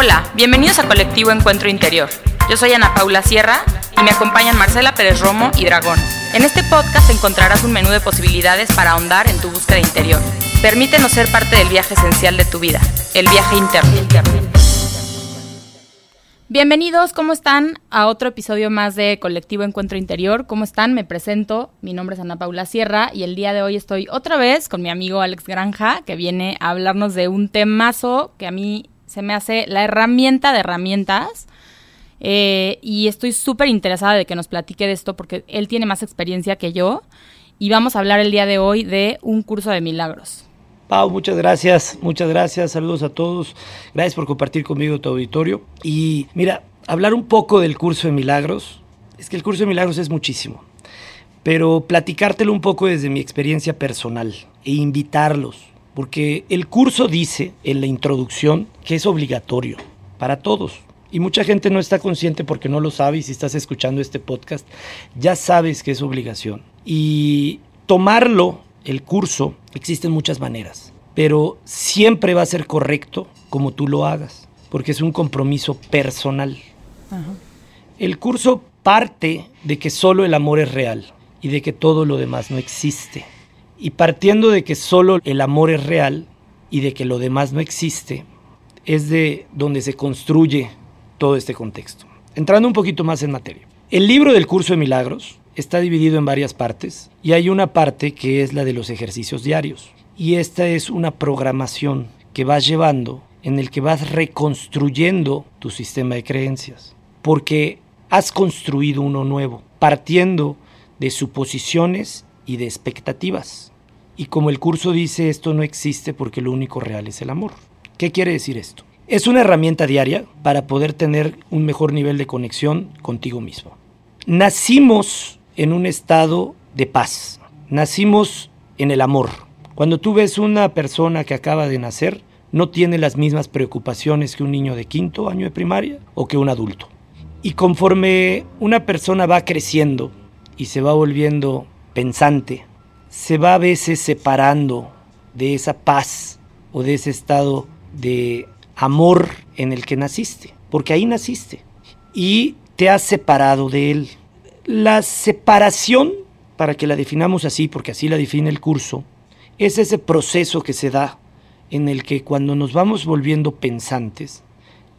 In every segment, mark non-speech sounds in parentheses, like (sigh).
Hola, bienvenidos a Colectivo Encuentro Interior. Yo soy Ana Paula Sierra y me acompañan Marcela Pérez Romo y Dragón. En este podcast encontrarás un menú de posibilidades para ahondar en tu búsqueda interior. Permítenos ser parte del viaje esencial de tu vida, el viaje interno. Bienvenidos, ¿cómo están? A otro episodio más de Colectivo Encuentro Interior. ¿Cómo están? Me presento, mi nombre es Ana Paula Sierra y el día de hoy estoy otra vez con mi amigo Alex Granja, que viene a hablarnos de un temazo que a mí se me hace la herramienta de herramientas. Eh, y estoy súper interesada de que nos platique de esto porque él tiene más experiencia que yo. Y vamos a hablar el día de hoy de un curso de milagros. Pau, muchas gracias, muchas gracias, saludos a todos, gracias por compartir conmigo tu auditorio. Y mira, hablar un poco del curso de milagros, es que el curso de milagros es muchísimo, pero platicártelo un poco desde mi experiencia personal e invitarlos, porque el curso dice en la introducción que es obligatorio para todos. Y mucha gente no está consciente porque no lo sabe y si estás escuchando este podcast, ya sabes que es obligación. Y tomarlo el curso, existen muchas maneras, pero siempre va a ser correcto como tú lo hagas, porque es un compromiso personal. El curso parte de que solo el amor es real y de que todo lo demás no existe. Y partiendo de que solo el amor es real y de que lo demás no existe, es de donde se construye todo este contexto. Entrando un poquito más en materia. El libro del curso de milagros está dividido en varias partes y hay una parte que es la de los ejercicios diarios. Y esta es una programación que vas llevando en el que vas reconstruyendo tu sistema de creencias, porque has construido uno nuevo, partiendo de suposiciones y de expectativas. Y como el curso dice, esto no existe porque lo único real es el amor. ¿Qué quiere decir esto? Es una herramienta diaria para poder tener un mejor nivel de conexión contigo mismo. Nacimos en un estado de paz. Nacimos en el amor. Cuando tú ves una persona que acaba de nacer, no tiene las mismas preocupaciones que un niño de quinto año de primaria o que un adulto. Y conforme una persona va creciendo y se va volviendo pensante, se va a veces separando de esa paz o de ese estado de amor en el que naciste, porque ahí naciste y te has separado de él. La separación, para que la definamos así, porque así la define el curso, es ese proceso que se da en el que cuando nos vamos volviendo pensantes,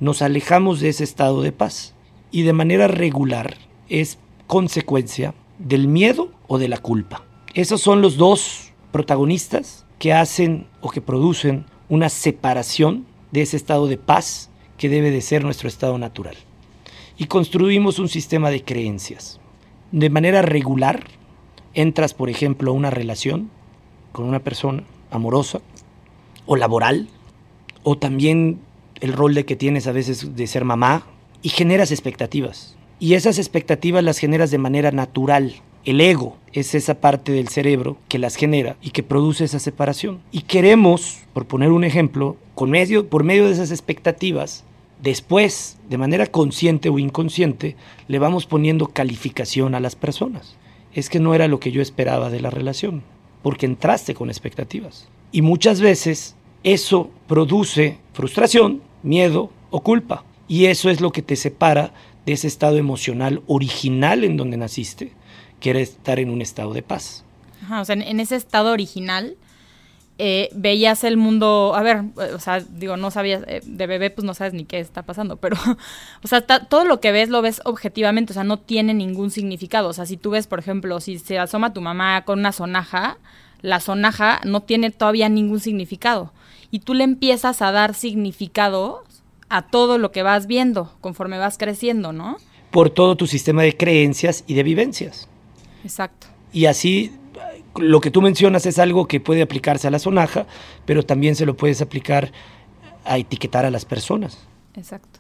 nos alejamos de ese estado de paz y de manera regular es consecuencia del miedo o de la culpa. Esos son los dos protagonistas que hacen o que producen una separación de ese estado de paz que debe de ser nuestro estado natural. Y construimos un sistema de creencias de manera regular entras, por ejemplo, a una relación con una persona amorosa o laboral, o también el rol de que tienes a veces de ser mamá, y generas expectativas. Y esas expectativas las generas de manera natural. El ego es esa parte del cerebro que las genera y que produce esa separación. Y queremos, por poner un ejemplo, con medio, por medio de esas expectativas, Después, de manera consciente o inconsciente, le vamos poniendo calificación a las personas. Es que no era lo que yo esperaba de la relación, porque entraste con expectativas. Y muchas veces eso produce frustración, miedo o culpa. Y eso es lo que te separa de ese estado emocional original en donde naciste, que era estar en un estado de paz. o sea, en ese estado original eh, veías el mundo, a ver, eh, o sea, digo, no sabías, eh, de bebé pues no sabes ni qué está pasando, pero, (laughs) o sea, todo lo que ves lo ves objetivamente, o sea, no tiene ningún significado, o sea, si tú ves, por ejemplo, si se asoma tu mamá con una sonaja, la sonaja no tiene todavía ningún significado, y tú le empiezas a dar significado a todo lo que vas viendo conforme vas creciendo, ¿no? Por todo tu sistema de creencias y de vivencias. Exacto. Y así lo que tú mencionas es algo que puede aplicarse a la sonaja, pero también se lo puedes aplicar a etiquetar a las personas. Exacto.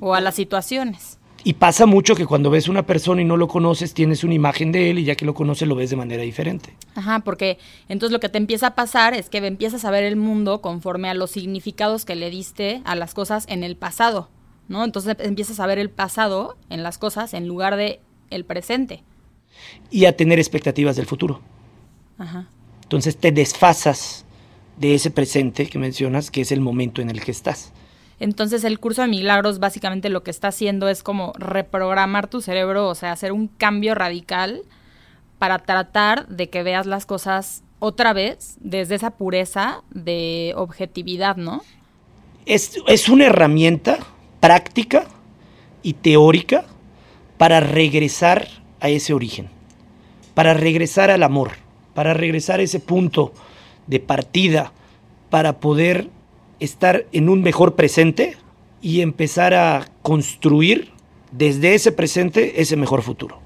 O a las situaciones. Y pasa mucho que cuando ves una persona y no lo conoces, tienes una imagen de él y ya que lo conoces lo ves de manera diferente. Ajá, porque entonces lo que te empieza a pasar es que empiezas a ver el mundo conforme a los significados que le diste a las cosas en el pasado, ¿no? Entonces empiezas a ver el pasado en las cosas en lugar de el presente. Y a tener expectativas del futuro. Entonces te desfasas de ese presente que mencionas, que es el momento en el que estás. Entonces el curso de milagros básicamente lo que está haciendo es como reprogramar tu cerebro, o sea, hacer un cambio radical para tratar de que veas las cosas otra vez desde esa pureza de objetividad, ¿no? Es, es una herramienta práctica y teórica para regresar a ese origen, para regresar al amor, para regresar a ese punto de partida, para poder estar en un mejor presente y empezar a construir desde ese presente ese mejor futuro.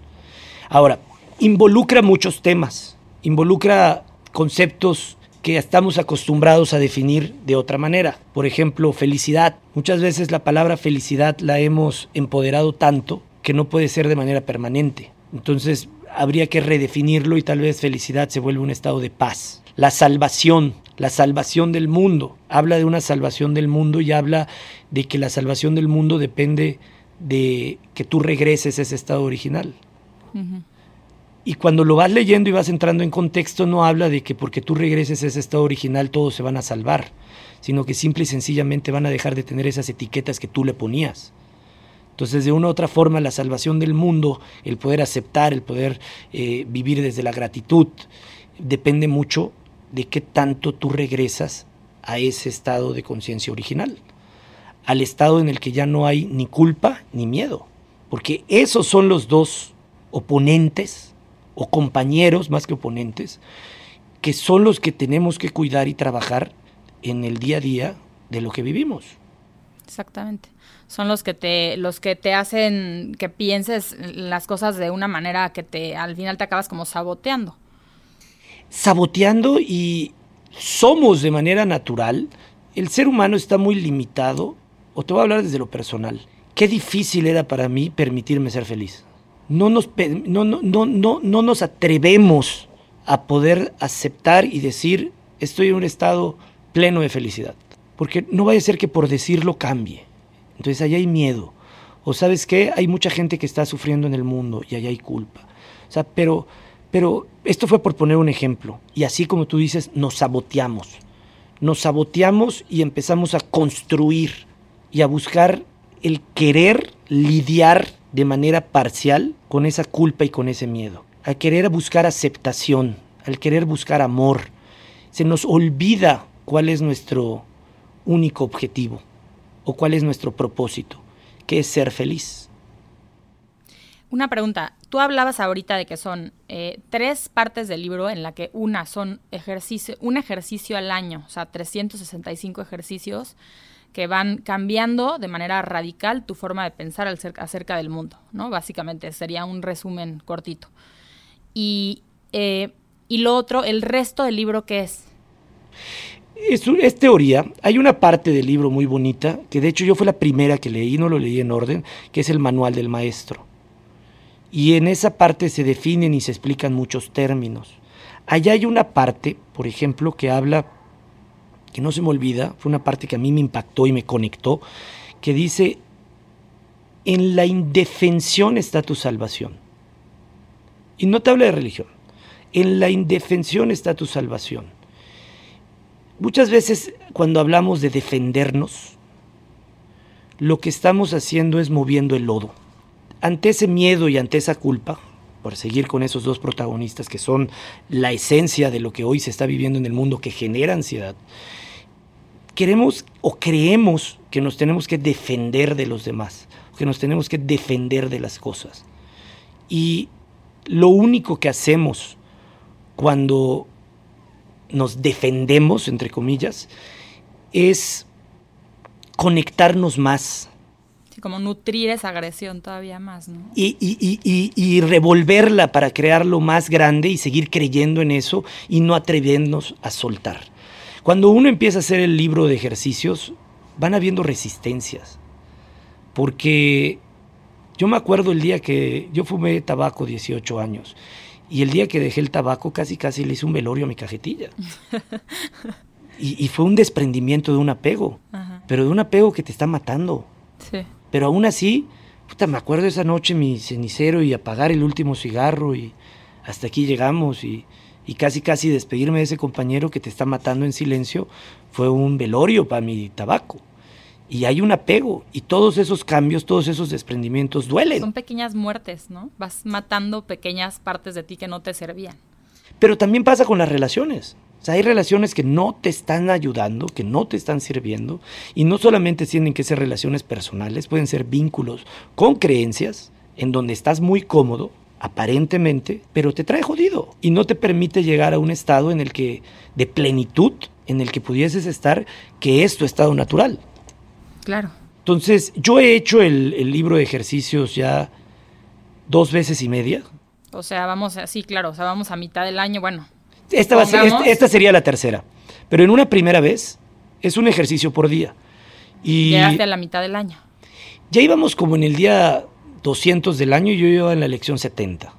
Ahora, involucra muchos temas, involucra conceptos que estamos acostumbrados a definir de otra manera. Por ejemplo, felicidad. Muchas veces la palabra felicidad la hemos empoderado tanto que no puede ser de manera permanente. Entonces habría que redefinirlo y tal vez felicidad se vuelve un estado de paz. La salvación, la salvación del mundo. Habla de una salvación del mundo y habla de que la salvación del mundo depende de que tú regreses a ese estado original. Y cuando lo vas leyendo y vas entrando en contexto, no habla de que porque tú regreses a ese estado original todos se van a salvar, sino que simple y sencillamente van a dejar de tener esas etiquetas que tú le ponías. Entonces, de una u otra forma, la salvación del mundo, el poder aceptar, el poder eh, vivir desde la gratitud, depende mucho de qué tanto tú regresas a ese estado de conciencia original, al estado en el que ya no hay ni culpa ni miedo, porque esos son los dos oponentes o compañeros más que oponentes, que son los que tenemos que cuidar y trabajar en el día a día de lo que vivimos. Exactamente. Son los que te los que te hacen que pienses las cosas de una manera que te al final te acabas como saboteando. Saboteando y somos de manera natural, el ser humano está muy limitado, o te voy a hablar desde lo personal. Qué difícil era para mí permitirme ser feliz no nos, no, no, no, no nos atrevemos a poder aceptar y decir estoy en un estado pleno de felicidad. Porque no vaya a ser que por decirlo cambie. Entonces allá hay miedo. O sabes qué, hay mucha gente que está sufriendo en el mundo y allá hay culpa. O sea, pero, pero esto fue por poner un ejemplo. Y así como tú dices, nos saboteamos. Nos saboteamos y empezamos a construir y a buscar el querer lidiar de manera parcial con esa culpa y con ese miedo. Al querer buscar aceptación, al querer buscar amor, se nos olvida cuál es nuestro único objetivo o cuál es nuestro propósito, que es ser feliz. Una pregunta. Tú hablabas ahorita de que son eh, tres partes del libro en la que una son ejercicio, un ejercicio al año, o sea, 365 ejercicios que van cambiando de manera radical tu forma de pensar acerca del mundo, ¿no? Básicamente sería un resumen cortito. Y, eh, y lo otro, el resto del libro, ¿qué es? Es, es, teoría. Hay una parte del libro muy bonita, que de hecho yo fue la primera que leí, no lo leí en orden, que es el manual del maestro. Y en esa parte se definen y se explican muchos términos. Allá hay una parte, por ejemplo, que habla que no se me olvida, fue una parte que a mí me impactó y me conectó, que dice, en la indefensión está tu salvación. Y no te habla de religión, en la indefensión está tu salvación. Muchas veces cuando hablamos de defendernos, lo que estamos haciendo es moviendo el lodo. Ante ese miedo y ante esa culpa, por seguir con esos dos protagonistas que son la esencia de lo que hoy se está viviendo en el mundo que genera ansiedad, queremos o creemos que nos tenemos que defender de los demás, que nos tenemos que defender de las cosas. Y lo único que hacemos cuando nos defendemos, entre comillas, es conectarnos más. Sí, como nutrir esa agresión todavía más, ¿no? Y, y, y, y, revolverla para crearlo más grande y seguir creyendo en eso y no atrevernos a soltar. Cuando uno empieza a hacer el libro de ejercicios, van habiendo resistencias. Porque yo me acuerdo el día que yo fumé tabaco 18 años y el día que dejé el tabaco casi casi le hice un velorio a mi cajetilla. (laughs) y, fue un desprendimiento de un apego, pero de un apego que te está matando. Sí. Pero aún así, puta, me acuerdo esa noche mi cenicero y apagar el último cigarro y hasta aquí llegamos y y casi casi despedirme de ese compañero que te está matando en silencio fue un velorio para mi tabaco. y hay un apego y todos esos cambios, todos esos desprendimientos duelen. Son pequeñas muertes, ¿no? Vas matando pequeñas partes de ti que no te servían. Pero también pasa con las relaciones. O sea, hay relaciones que no te están ayudando, que no te están sirviendo, y no solamente tienen que ser relaciones personales, pueden ser vínculos con creencias, en donde estás muy cómodo, aparentemente, pero te trae jodido y no te permite llegar a un estado en el que, de plenitud, en el que pudieses estar, que es tu estado natural. Claro. Entonces, yo he hecho el, libro de ejercicios ya dos veces y media. O sea, vamos, sí, claro, o sea, vamos a mitad del año, bueno. Esta, va a ser, esta, sería la tercera, pero en una primera vez es un ejercicio por día. Y Llegaste a la mitad del año. Ya íbamos como en el día 200 del año y yo iba en la lección 70.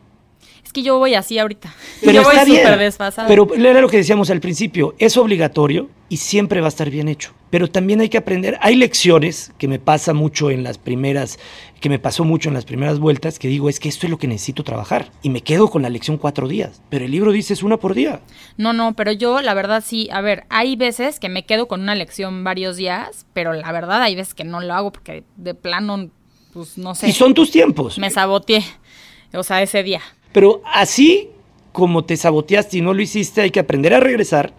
Es que yo voy así ahorita. (laughs) Pero yo voy súper desfasada. Pero era lo que decíamos al principio, es obligatorio y siempre va a estar bien hecho. Pero también hay que aprender. Hay lecciones que me pasa mucho en las primeras, que me pasó mucho en las primeras vueltas, que digo, es que esto es lo que necesito trabajar. Y me quedo con la lección cuatro días. Pero el libro dice es una por día. No, no, pero yo la verdad sí, a ver, hay veces que me quedo con una lección varios días, pero la verdad hay veces que no lo hago porque de plano pues no sé. Y son tus tiempos. Me saboteé, o sea, ese día. Pero así como te saboteaste y no lo hiciste, hay que aprender a regresar.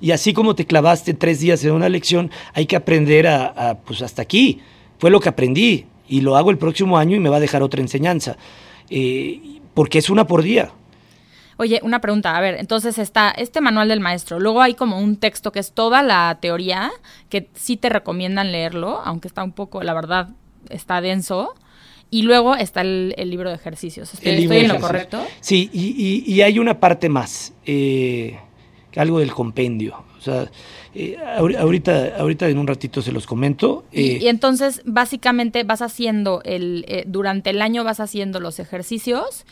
Y así como te clavaste tres días en una lección, hay que aprender a, pues hasta aquí. Fue lo que aprendí y lo hago el próximo año y me va a dejar otra enseñanza. Eh, porque es una por día. Oye, una pregunta, a ver, entonces está este manual del maestro, luego hay como un texto que es toda la teoría, que sí te recomiendan leerlo, aunque está un poco, la verdad, está denso. Y luego está el, libro de ejercicios. ¿Estoy, en lo correcto? Sí, y, hay una parte más, eh, algo del compendio. O sea, eh, ahorita, ahorita en un ratito se los comento. y, eh, entonces, básicamente vas haciendo, el durante el año vas haciendo los ejercicios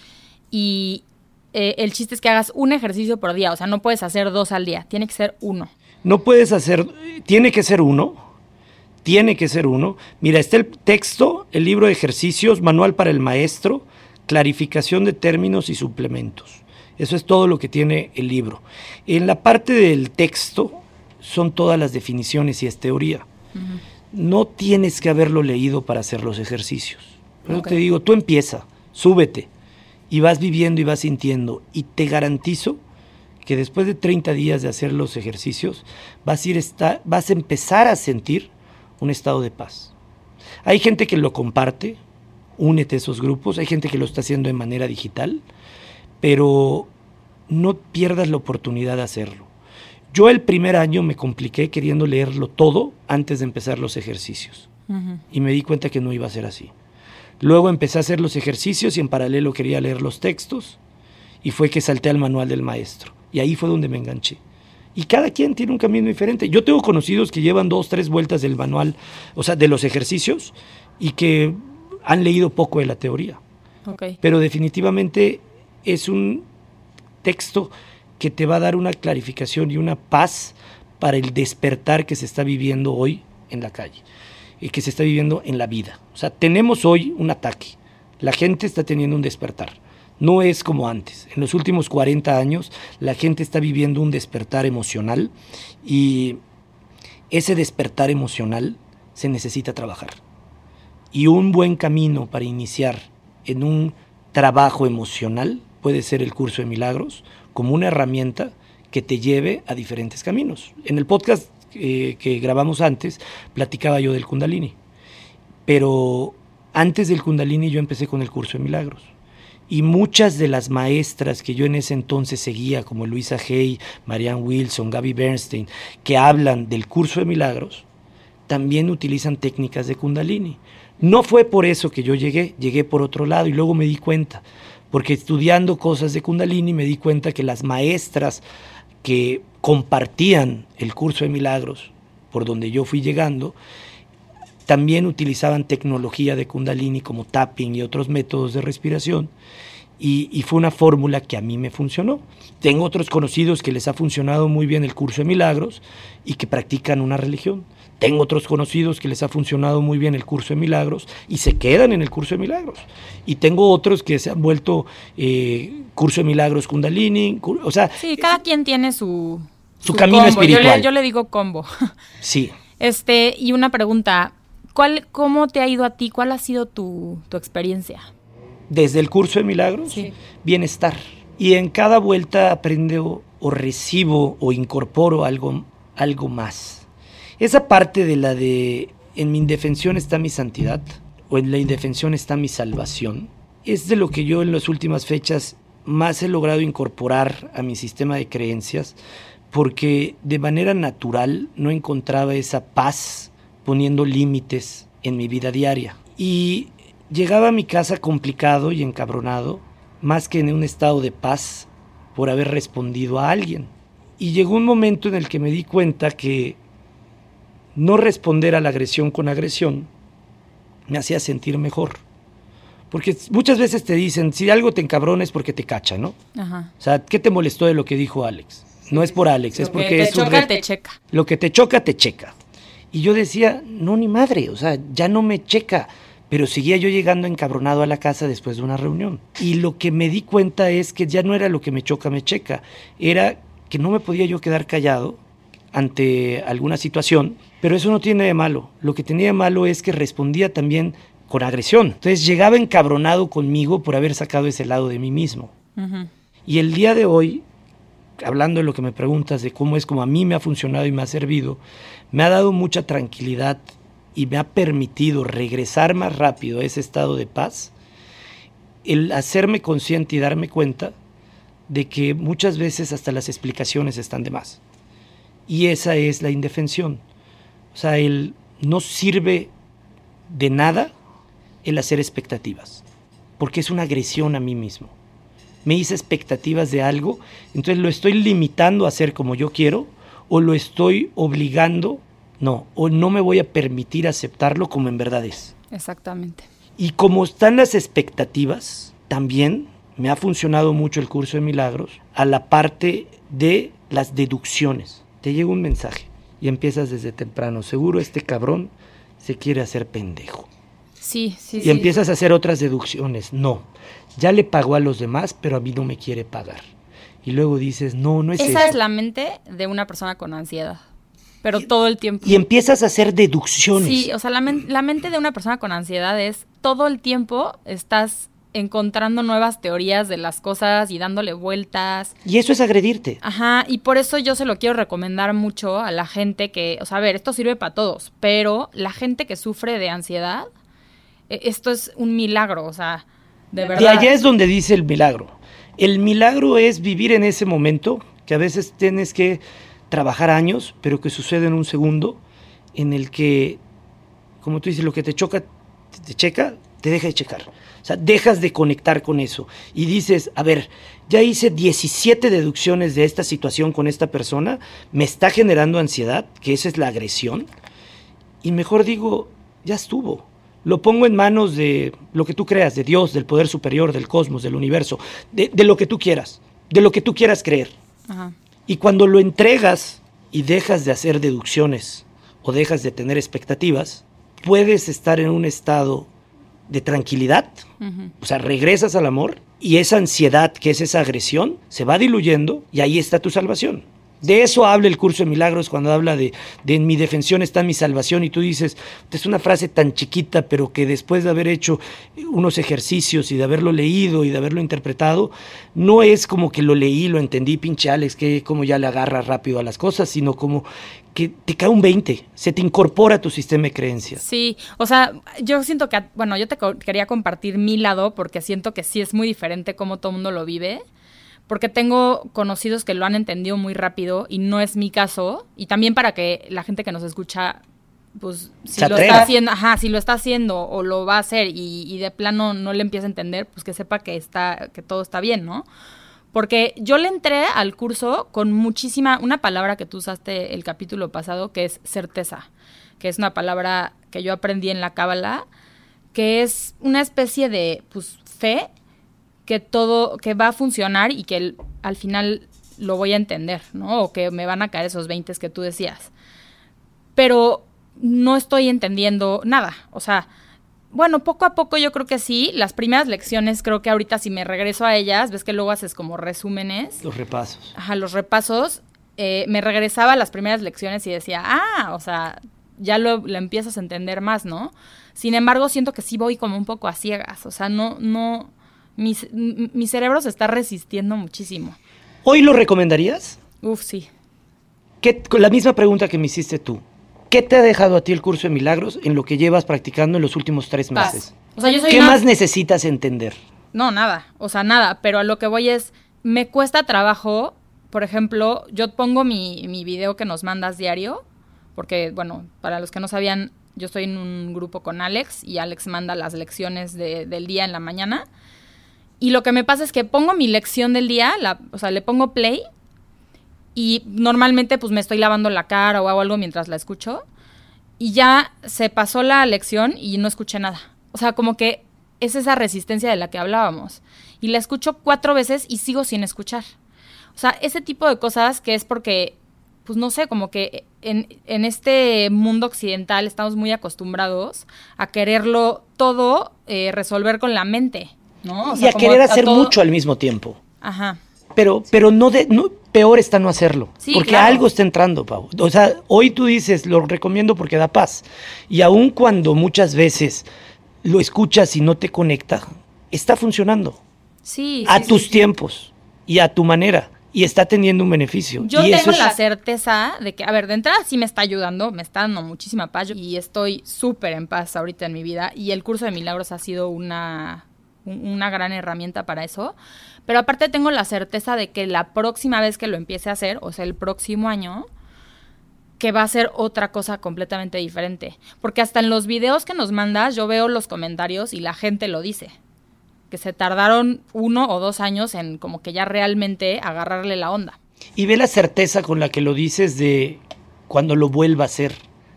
y el chiste es que hagas un ejercicio por día. O sea, no puedes hacer dos al día, tiene que ser uno. No puedes hacer, tiene que ser uno tiene que ser uno. Mira, está el texto, el libro de ejercicios, manual para el maestro, clarificación de términos y suplementos. Eso es todo lo que tiene el libro. En la parte del texto son todas las definiciones y es teoría. No tienes que haberlo leído para hacer los ejercicios. Yo te digo, tú empieza, súbete y vas viviendo y vas sintiendo. Y te garantizo que después de 30 días de hacer los ejercicios, vas a, ir vas a empezar a sentir un estado de paz. Hay gente que lo comparte, únete a esos grupos, hay gente que lo está haciendo de manera digital, pero no pierdas la oportunidad de hacerlo. Yo el primer año me compliqué queriendo leerlo todo antes de empezar los ejercicios y me di cuenta que no iba a ser así. Luego empecé a hacer los ejercicios y en paralelo quería leer los textos y fue que salté al manual del maestro y ahí fue donde me enganché y cada quien tiene un camino diferente. Yo tengo conocidos que llevan dos, tres vueltas del manual, o sea, de los ejercicios, y que han leído poco de la teoría. Pero definitivamente es un texto que te va a dar una clarificación y una paz para el despertar que se está viviendo hoy en la calle y que se está viviendo en la vida. O sea, tenemos hoy un ataque. La gente está teniendo un despertar no es como antes. En los últimos 40 años la gente está viviendo un despertar emocional y ese despertar emocional se necesita trabajar. Y un buen camino para iniciar en un trabajo emocional puede ser el curso de milagros como una herramienta que te lleve a diferentes caminos. En el podcast eh, que grabamos antes platicaba yo del kundalini, pero antes del kundalini yo empecé con el curso de milagros y muchas de las maestras que yo en ese entonces seguía, como Luisa Hay, Marianne Wilson, Gaby Bernstein, que hablan del curso de milagros, también utilizan técnicas de kundalini. No fue por eso que yo llegué, llegué por otro lado y luego me di cuenta, porque estudiando cosas de kundalini me di cuenta que las maestras que compartían el curso de milagros, por donde yo fui llegando, también utilizaban tecnología de Kundalini como tapping y otros métodos de respiración. Y, fue una fórmula que a mí me funcionó. Tengo otros conocidos que les ha funcionado muy bien el curso de milagros y que practican una religión. Tengo otros conocidos que les ha funcionado muy bien el curso de milagros y se quedan en el curso de milagros. Y tengo otros que se han vuelto eh, curso de milagros kundalini. O sea, sí, cada quien tiene su, su, camino espiritual. Yo le, yo le digo combo. Sí. (laughs) Este, y una pregunta, cuál, cómo te ha ido a ti? ¿Cuál ha sido tu, tu experiencia? Desde el curso de milagros, Sí. bienestar. Y en cada vuelta aprendo o recibo o incorporo algo, algo más. Esa parte de la de en mi indefensión está mi santidad o en la indefensión está mi salvación, es de lo que yo en las últimas fechas más he logrado incorporar a mi sistema de creencias porque de manera natural no encontraba esa paz poniendo límites en mi vida diaria. Y llegaba a mi casa complicado y encabronado, más que en un estado de paz por haber respondido a alguien. Y llegó un momento en el que me di cuenta que no responder a la agresión con agresión me hacía sentir mejor. Porque muchas veces te dicen, si algo te encabrona es porque te cacha, ¿no? Ajá. O sea, ¿qué te molestó de lo que dijo Alex? No es por Alex, es Lo que porque te es un choca, re- te checa. Lo que te choca, te checa. Y yo decía, no, ni madre, o sea, ya no me checa. Pero seguía yo llegando encabronado a la casa después de una reunión. Y lo que me di cuenta es que ya no era lo que me choca, me checa. Era que no me podía yo quedar callado ante alguna situación, pero eso no tiene de malo. Lo que tenía de malo es que respondía también con agresión. Entonces llegaba encabronado conmigo por haber sacado ese lado de mí mismo. Y el día de hoy, hablando de lo que me preguntas, de cómo es como a mí me ha funcionado y me ha servido, me ha dado mucha tranquilidad y me ha permitido regresar más rápido a ese estado de paz, el hacerme consciente y darme cuenta de que muchas veces hasta las explicaciones están de más. Y esa es la indefensión. O sea, el no sirve de nada el hacer expectativas, porque es una agresión a mí mismo me hice expectativas de algo, entonces lo estoy limitando a hacer como yo quiero o lo estoy obligando, no, o no me voy a permitir aceptarlo como en verdad es. Exactamente. Y como están las expectativas, también me ha funcionado mucho el curso de milagros a la parte de las deducciones. Te llega un mensaje y empiezas desde temprano, seguro este cabrón se quiere hacer pendejo. Sí, sí, Y sí. empiezas a hacer otras deducciones. No, ya le pagó a los demás, pero a mí no me quiere pagar. Y luego dices, no, no es Esa eso. es la mente de una persona con ansiedad. Pero todo el tiempo. Y empiezas a hacer deducciones. Sí, o sea, la, men- la mente de una persona con ansiedad es todo el tiempo estás encontrando nuevas teorías de las cosas y dándole vueltas. Y eso es agredirte. Ajá, y por eso yo se lo quiero recomendar mucho a la gente que, o sea, a ver, esto sirve para todos, pero la gente que sufre de ansiedad, eh, esto es un milagro, o sea, de verdad. De allá es donde dice el milagro. El milagro es vivir en ese momento, que a veces tienes que trabajar años, pero que sucede en un segundo, en el que, como tú dices, lo que te choca, te, checa, te deja de checar. O sea, dejas de conectar con eso. Y dices, a ver, ya hice 17 deducciones de esta situación con esta persona, me está generando ansiedad, que esa es la agresión, y mejor digo, ya estuvo. Lo pongo en manos de lo que tú creas, de Dios, del poder superior, del cosmos, del universo, de, de lo que tú quieras, de lo que tú quieras creer. Ajá. Y cuando lo entregas y dejas de hacer deducciones o dejas de tener expectativas, puedes estar en un estado de tranquilidad, o sea, regresas al amor y esa ansiedad, que es esa agresión, se va diluyendo y ahí está tu salvación. De eso habla el curso de milagros cuando habla de, de en mi defensión está mi salvación y tú dices, es una frase tan chiquita, pero que después de haber hecho unos ejercicios y de haberlo leído y de haberlo interpretado, no es como que lo leí, lo entendí, pinche Alex, que como ya le agarra rápido a las cosas, sino como que te cae un 20, se te incorpora a tu sistema de creencias. Sí, o sea, yo siento que, bueno, yo te quería compartir mi lado porque siento que sí es muy diferente cómo todo el mundo lo vive, porque tengo conocidos que lo han entendido muy rápido y no es mi caso, y también para que la gente que nos escucha, pues, si Se lo atreva. está haciendo, ajá, si lo está haciendo o lo va a hacer y, y de plano no le empieza a entender, pues que sepa que está, que todo está bien, ¿no? Porque yo le entré al curso con muchísima, una palabra que tú usaste el capítulo pasado, que es certeza, que es una palabra que yo aprendí en la cábala, que es una especie de pues, fe que todo, que va a funcionar y que el- al final lo voy a entender, ¿no? O que me van a caer esos 20 que tú decías. Pero no estoy entendiendo nada. O sea, bueno, poco a poco yo creo que sí. Las primeras lecciones, creo que ahorita si me regreso a ellas, ves que luego haces como resúmenes, Los repasos. ajá, los repasos, eh, me regresaba a las primeras lecciones y decía, ah, o sea, ya lo, lo empiezas a entender más, ¿no? Sin embargo, siento que sí voy como un poco a ciegas, o sea, no, no, mi, mi cerebro se está resistiendo muchísimo. ¿Hoy lo recomendarías? Uf, sí. ¿Qué, con la misma pregunta que me hiciste tú. ¿Qué te ha dejado a ti el curso de milagros en lo que llevas practicando en los últimos tres meses? O sea, yo soy ¿Qué una- más necesitas entender? No, nada, o sea, nada, pero a lo que voy es, me cuesta trabajo, por ejemplo, yo pongo mi, mi video que nos mandas diario, porque, bueno, para los que no sabían, yo estoy en un grupo con Alex y Alex manda las lecciones de- del día en la mañana. Y lo que me pasa es que pongo mi lección del día, la- o sea, le pongo play y normalmente pues me estoy lavando la cara o hago algo mientras la escucho y ya se pasó la lección y no escuché nada. O sea, como que es esa resistencia de la que hablábamos. Y la escucho cuatro veces y sigo sin escuchar. O sea, ese tipo de cosas que es porque, pues no sé, como que en, en este mundo occidental estamos muy acostumbrados a quererlo todo eh, resolver con la mente, ¿no? O y a querer hacer mucho al mismo tiempo. Ajá. Pero, pero no de, no, peor está no hacerlo. Sí, porque claro. algo está entrando, Pau. O sea, hoy tú dices, lo recomiendo porque da paz. Y aun cuando muchas veces lo escuchas y no te conecta, está funcionando. Sí. a sí, tus sí. tiempos y a tu manera. Y está teniendo un beneficio. Yo y tengo eso la certeza de que, a ver, de entrada sí me está ayudando, me está dando muchísima paz y estoy súper en paz ahorita en mi vida y el curso de milagros ha sido una, un- una gran herramienta para eso. Pero aparte tengo la certeza de que la próxima vez que lo empiece a hacer, o sea, el próximo año, que va a ser otra cosa completamente diferente. Porque hasta en los videos que nos mandas yo veo los comentarios y la gente lo dice. Que se tardaron uno o dos años en como que ya realmente agarrarle la onda. Y ve la certeza con la que lo dices de cuando lo vuelva a hacer.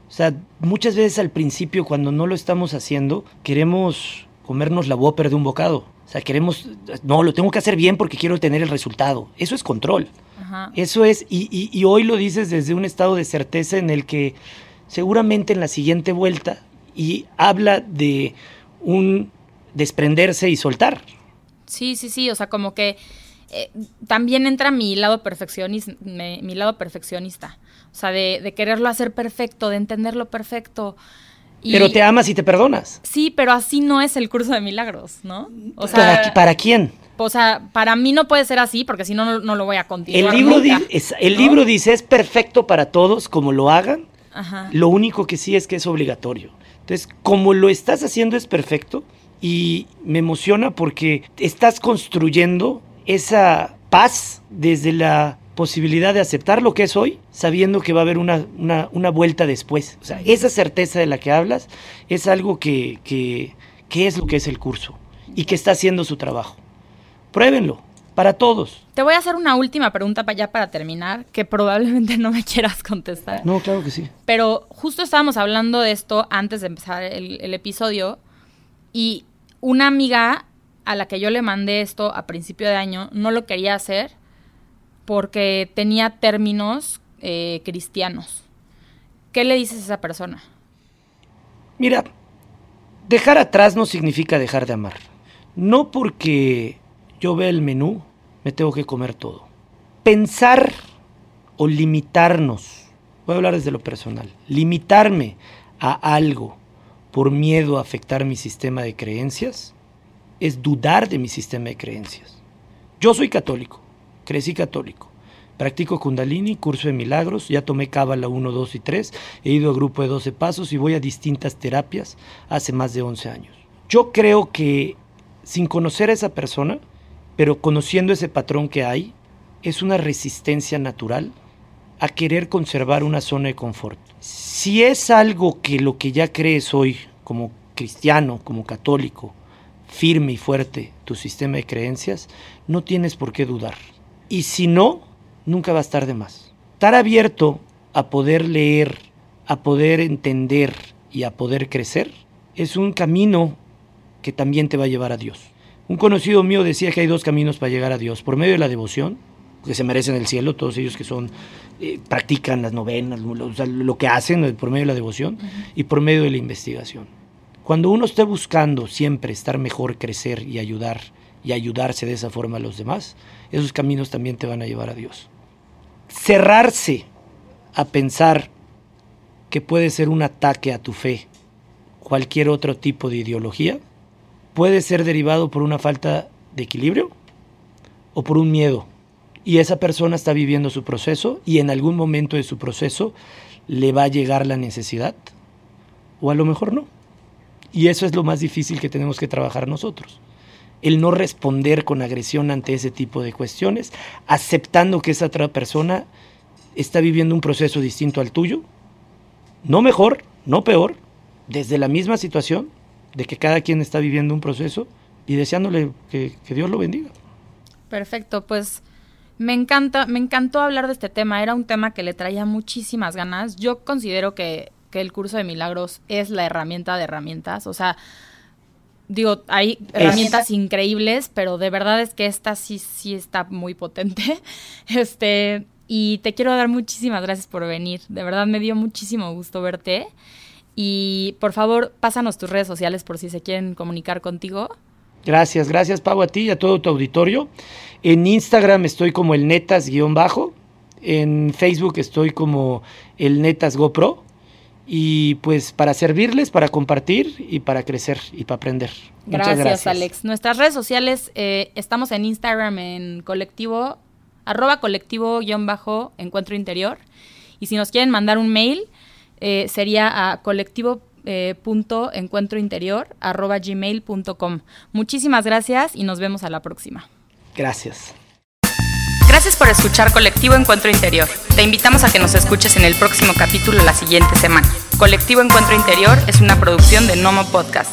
O sea, muchas veces al principio cuando no lo estamos haciendo, queremos comernos la whopper de un bocado. O sea, queremos, no, lo tengo que hacer bien porque quiero tener el resultado. Eso es control. Ajá. Eso es, y, y- y hoy lo dices desde un estado de certeza en el que seguramente en la siguiente vuelta, y habla de un desprenderse y soltar. Sí, sí, sí, o sea, como que eh, también entra mi lado perfeccionista, mi, mi lado perfeccionista, o sea, de, de quererlo hacer perfecto, de entenderlo perfecto. Y- Pero te amas y te perdonas. Sí, pero así no es el curso de milagros, ¿no? O ¿Para, sea, ¿Para quién? o sea, para mí no puede ser así, porque si no, no, no lo voy a El continuar. libro, nunca, di- es- el ¿no? libro dice es perfecto para todos como lo hagan. Ajá. Lo único que sí es que es obligatorio. Entonces, como lo estás haciendo es perfecto y me emociona porque estás construyendo esa paz desde la posibilidad de aceptar lo que es hoy, sabiendo que va a haber una, una- una vuelta después. O sea, esa certeza de la que hablas es algo que, que, que es lo que es el curso y que está haciendo su trabajo. Pruébenlo, para todos. Te voy a hacer una última pregunta para ya para terminar, que probablemente (laughs) no me quieras contestar. No, claro que sí. Pero justo estábamos hablando de esto antes de empezar el, el episodio y una amiga a la que yo le mandé esto a principio de año no lo quería hacer porque tenía términos eh, cristianos. ¿Qué le dices a esa persona? Mira, dejar atrás no significa dejar de amar. No porque yo vea el menú, me tengo que comer todo. Pensar o limitarnos, voy a hablar desde lo personal, limitarme a algo por miedo a afectar mi sistema de creencias, es dudar de mi sistema de creencias. Yo soy católico, crecí católico. Practico Kundalini, curso de milagros, ya tomé Cábala 1, 2 y 3, he ido a grupo de 12 pasos y voy a distintas terapias hace más de 11 años. Yo creo que sin conocer a esa persona, pero conociendo ese patrón que hay, es una resistencia natural a querer conservar una zona de confort. Si es algo que lo que ya crees hoy como cristiano, como católico, firme y fuerte tu sistema de creencias, no tienes por qué dudar. Y si no, nunca va a estar de más. Estar abierto a poder leer, a poder entender y a poder crecer es un camino que también te va a llevar a Dios. Un conocido mío decía que hay dos caminos para llegar a Dios, por medio de la devoción, que se merecen el cielo, todos ellos que son eh, practican las novenas, lo, o sea, lo que hacen eh, por medio de la devoción y por medio de la investigación. Cuando uno esté buscando siempre estar mejor, crecer y ayudar y ayudarse de esa forma a los demás, esos caminos también te van a llevar a Dios. Cerrarse a pensar que puede ser un ataque a tu fe, cualquier otro tipo de ideología, puede ser derivado por una falta de equilibrio o por un miedo. Y esa persona está viviendo su proceso y en algún momento de su proceso le va a llegar la necesidad o a lo mejor no. Y eso es lo más difícil que tenemos que trabajar nosotros. El no responder con agresión ante ese tipo de cuestiones, aceptando que esa otra persona está viviendo un proceso distinto al tuyo, no mejor, no peor, desde la misma situación de que cada quien está viviendo un proceso y deseándole que, que Dios lo bendiga. Perfecto, pues me encanta, me encantó hablar de este tema. Era un tema que le traía muchísimas ganas. Yo considero que, que el curso de milagros es la herramienta de herramientas. O sea, digo, hay herramientas increíbles, pero de verdad es que esta sí, sí está muy potente. (laughs) Este, y te quiero dar muchísimas gracias por venir. De verdad me dio muchísimo gusto verte. Y por favor, pásanos tus redes sociales por si se quieren comunicar contigo. Gracias, gracias Pau a ti y a todo tu auditorio. En Instagram estoy como el netas-bajo. En Facebook estoy como el netas GoPro. Y pues para servirles, para compartir y para crecer y para aprender. Muchas gracias, Alex. Nuestras redes sociales, eh, estamos en Instagram en colectivo, arroba colectivo-bajo encuentro interior. Y si nos quieren mandar un mail, eh, sería a colectivo eh, punto encuentro interior arroba gmail.com. Muchísimas gracias y nos vemos a la próxima. Gracias. Gracias por escuchar Colectivo Encuentro Interior. Te invitamos a que nos escuches en el próximo capítulo la siguiente semana. Colectivo Encuentro Interior es una producción de Nomo Podcast.